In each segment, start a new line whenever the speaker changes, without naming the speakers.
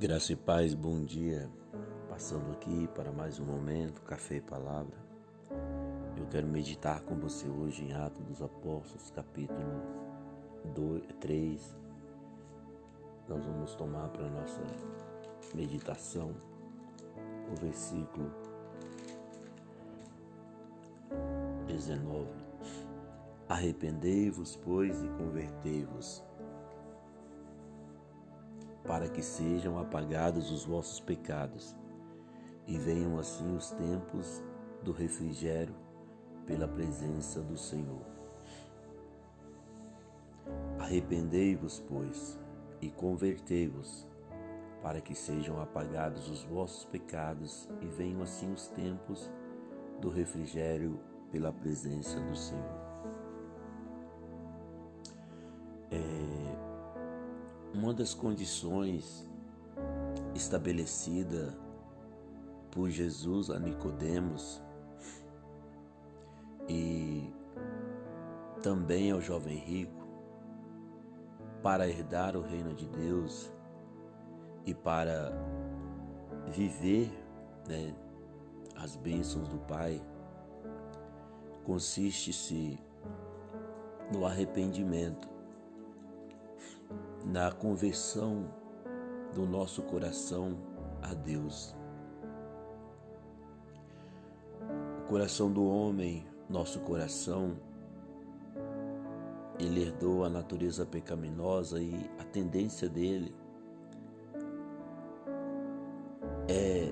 Graça e paz, bom dia. Passando aqui para mais um momento, café e palavra. Eu quero meditar com você hoje em Atos dos Apóstolos, capítulo 2, 3. Nós vamos tomar para nossa meditação o versículo 19. Arrependei-vos, pois, e convertei-vos para que sejam apagados os vossos pecados e venham assim os tempos do refrigério pela presença do Senhor. Arrependei-vos, pois, e convertei-vos, para que sejam apagados os vossos pecados e venham assim os tempos do refrigério pela presença do Senhor. Uma das condições estabelecida por Jesus a Nicodemos e também ao jovem rico para herdar o reino de Deus e para viver né, as bênçãos do Pai consiste-se no arrependimento na conversão do nosso coração a Deus. O coração do homem, nosso coração, ele herdou a natureza pecaminosa e a tendência dele é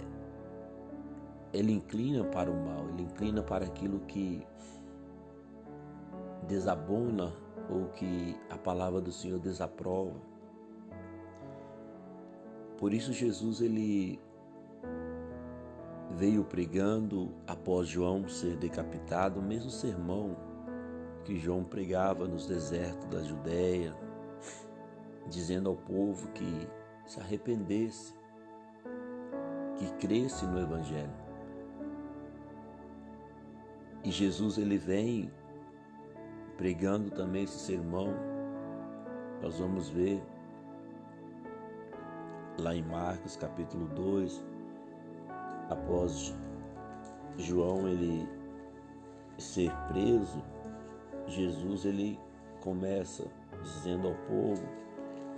ele inclina para o mal, ele inclina para aquilo que desabona ou que a palavra do Senhor desaprova. Por isso Jesus ele veio pregando após João ser decapitado, o mesmo sermão que João pregava nos desertos da Judéia, dizendo ao povo que se arrependesse, que cresce no evangelho. E Jesus ele vem pregando também esse sermão, nós vamos ver lá em Marcos capítulo 2, após João ele ser preso, Jesus ele começa dizendo ao povo: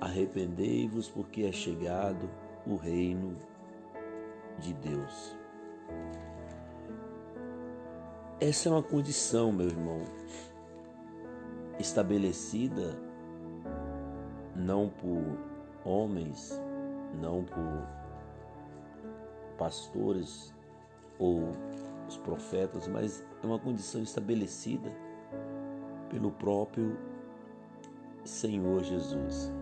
Arrependei-vos, porque é chegado o reino de Deus. Essa é uma condição, meu irmão, estabelecida não por homens, não por pastores ou os profetas, mas é uma condição estabelecida pelo próprio Senhor Jesus.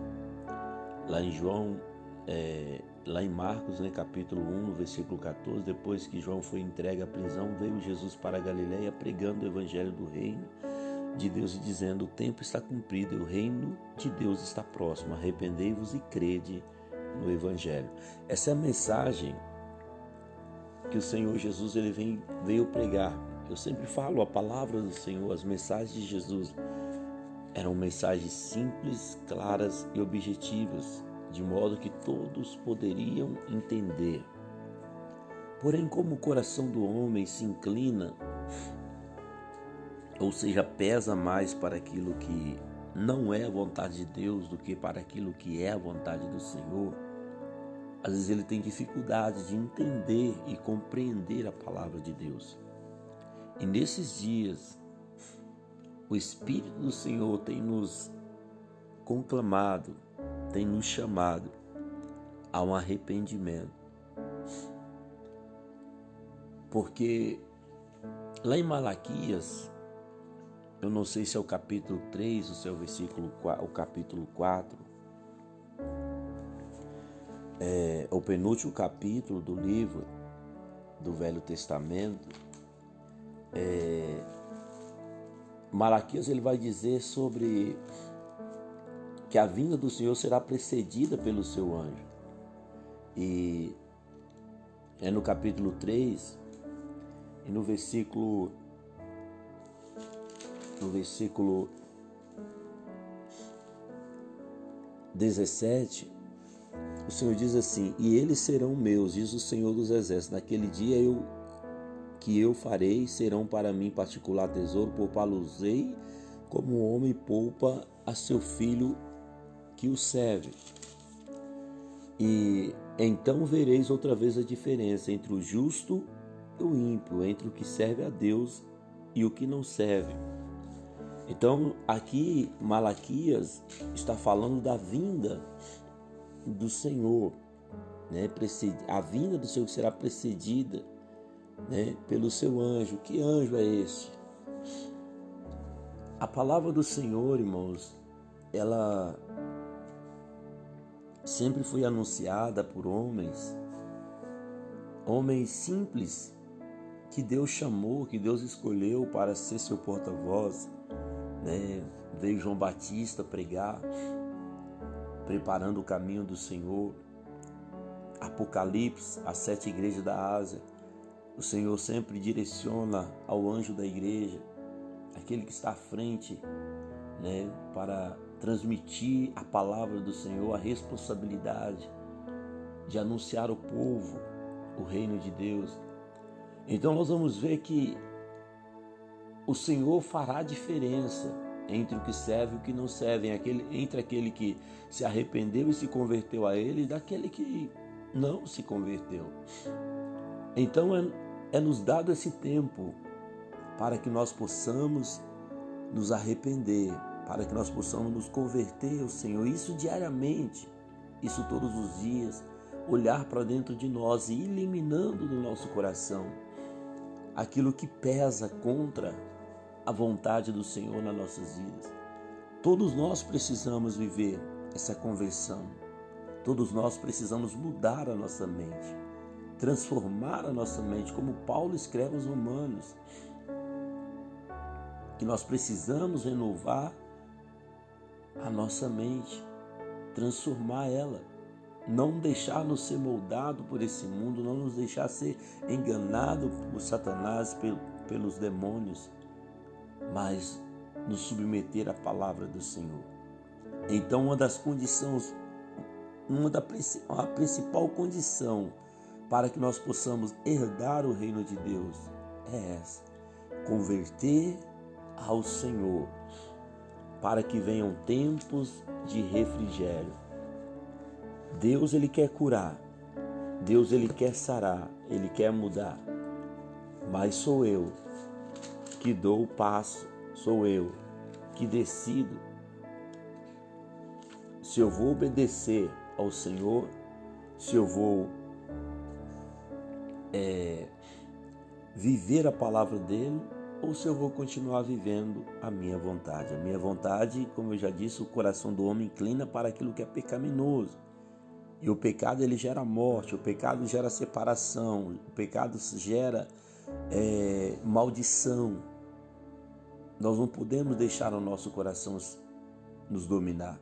Lá em João, é, lá em Marcos, né, capítulo 1, versículo 14, depois que João foi entregue à prisão, veio Jesus para a Galiléia pregando o evangelho do reino de Deus e dizendo: O tempo está cumprido e o reino de Deus está próximo. Arrependei-vos e crede no Evangelho. Essa é a mensagem que o Senhor Jesus ele vem, veio pregar. Eu sempre falo a palavra do Senhor, as mensagens de Jesus eram mensagens simples, claras e objetivas, de modo que todos poderiam entender. Porém, como o coração do homem se inclina ou seja, pesa mais para aquilo que não é a vontade de Deus do que para aquilo que é a vontade do Senhor, às vezes ele tem dificuldade de entender e compreender a palavra de Deus. E nesses dias, o Espírito do Senhor tem nos conclamado, tem nos chamado a um arrependimento. Porque lá em Malaquias, eu não sei se é o capítulo 3 ou se é o versículo o capítulo 4. É, o penúltimo capítulo do livro do Velho Testamento. É, Malaquias ele vai dizer sobre que a vinda do Senhor será precedida pelo seu anjo. E é no capítulo 3 e no versículo no versículo 17, o Senhor diz assim: E eles serão meus, diz o Senhor dos Exércitos. Naquele dia eu que eu farei serão para mim particular tesouro, poupá-los-ei como o homem poupa a seu filho que o serve. E então vereis outra vez a diferença entre o justo e o ímpio, entre o que serve a Deus e o que não serve. Então, aqui Malaquias está falando da vinda do Senhor, né? A vinda do Senhor será precedida, né? Pelo seu anjo. Que anjo é esse? A palavra do Senhor, irmãos, ela sempre foi anunciada por homens, homens simples que Deus chamou, que Deus escolheu para ser seu porta-voz. Né? Veio João Batista pregar, preparando o caminho do Senhor. Apocalipse, as sete igrejas da Ásia. O Senhor sempre direciona ao anjo da igreja, aquele que está à frente, né, para transmitir a palavra do Senhor, a responsabilidade de anunciar ao povo o reino de Deus. Então nós vamos ver que o Senhor fará diferença entre o que serve e o que não serve, entre aquele que se arrependeu e se converteu a Ele e daquele que não se converteu. Então é, é nos dado esse tempo para que nós possamos nos arrepender, para que nós possamos nos converter ao Senhor. Isso diariamente, isso todos os dias, olhar para dentro de nós e eliminando do nosso coração aquilo que pesa contra a vontade do Senhor nas nossas vidas. Todos nós precisamos viver essa conversão. Todos nós precisamos mudar a nossa mente, transformar a nossa mente, como Paulo escreve aos Romanos, que nós precisamos renovar a nossa mente, transformar ela, não deixar-nos ser moldado por esse mundo, não nos deixar ser enganado por Satanás, pelos demônios, mas nos submeter à palavra do Senhor. Então, uma das condições, uma da a principal condição para que nós possamos herdar o reino de Deus é essa: converter ao Senhor para que venham tempos de refrigério. Deus ele quer curar. Deus ele quer sarar, ele quer mudar. Mas sou eu que dou o passo, sou eu que decido se eu vou obedecer ao Senhor, se eu vou é, viver a palavra dele ou se eu vou continuar vivendo a minha vontade. A minha vontade, como eu já disse, o coração do homem inclina para aquilo que é pecaminoso. E o pecado ele gera morte, o pecado gera separação, o pecado gera é, maldição. Nós não podemos deixar o nosso coração nos dominar.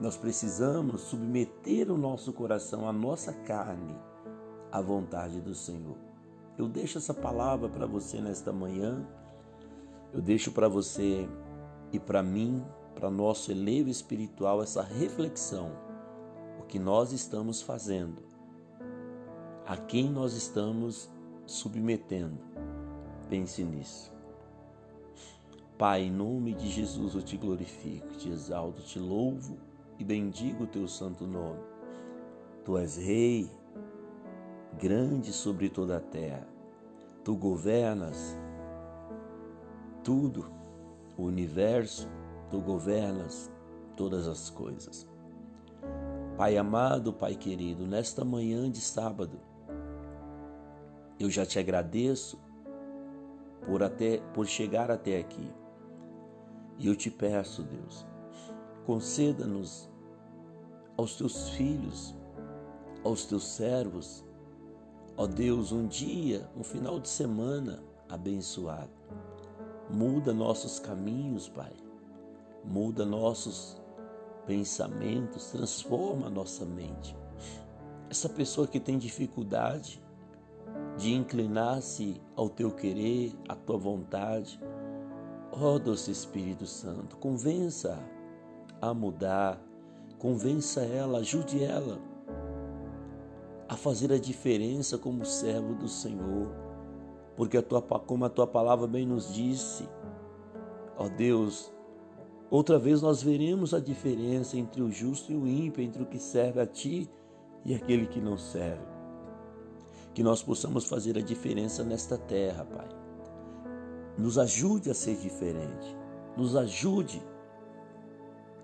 Nós precisamos submeter o nosso coração, a nossa carne, à vontade do Senhor. Eu deixo essa palavra para você nesta manhã. Eu deixo para você e para mim, para nosso elevo espiritual, essa reflexão. O que nós estamos fazendo? A quem nós estamos submetendo? Pense nisso. Pai, em nome de Jesus eu te glorifico, te exalto, te louvo e bendigo o teu santo nome. Tu és Rei, grande sobre toda a terra. Tu governas tudo, o universo, tu governas todas as coisas. Pai amado, Pai querido, nesta manhã de sábado, eu já te agradeço por até por chegar até aqui. E eu te peço, Deus, conceda-nos aos teus filhos, aos teus servos, Ó Deus, um dia, um final de semana abençoado. Muda nossos caminhos, Pai. Muda nossos pensamentos, transforma a nossa mente. Essa pessoa que tem dificuldade de inclinar-se ao teu querer, à tua vontade, ó doce Espírito Santo, convença a mudar, convença ela, ajude ela a fazer a diferença como servo do Senhor, porque a tua, como a tua palavra bem nos disse, ó Deus, outra vez nós veremos a diferença entre o justo e o ímpio, entre o que serve a ti e aquele que não serve. Que nós possamos fazer a diferença nesta terra, Pai. Nos ajude a ser diferente. Nos ajude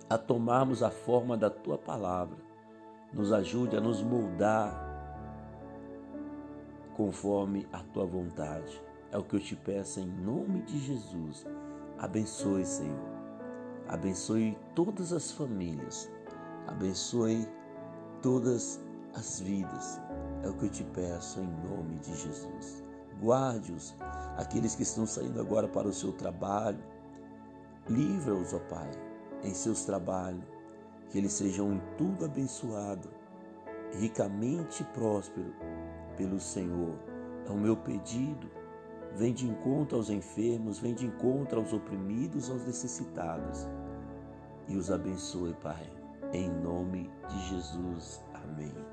a tomarmos a forma da tua palavra. Nos ajude a nos moldar conforme a tua vontade. É o que eu te peço em nome de Jesus. Abençoe, Senhor. Abençoe todas as famílias. Abençoe todas as vidas. É o que eu te peço em nome de Jesus. Guarde-os, aqueles que estão saindo agora para o seu trabalho. Livra-os, ó Pai, em seus trabalhos. Que eles sejam em tudo abençoados, ricamente prósperos pelo Senhor. É o meu pedido. Vem de encontro aos enfermos, vem de encontro aos oprimidos, aos necessitados. E os abençoe, Pai. Em nome de Jesus. Amém.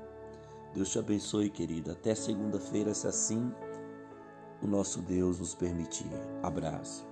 Deus te abençoe, querida. Até segunda-feira, se assim o nosso Deus nos permitir. Abraço.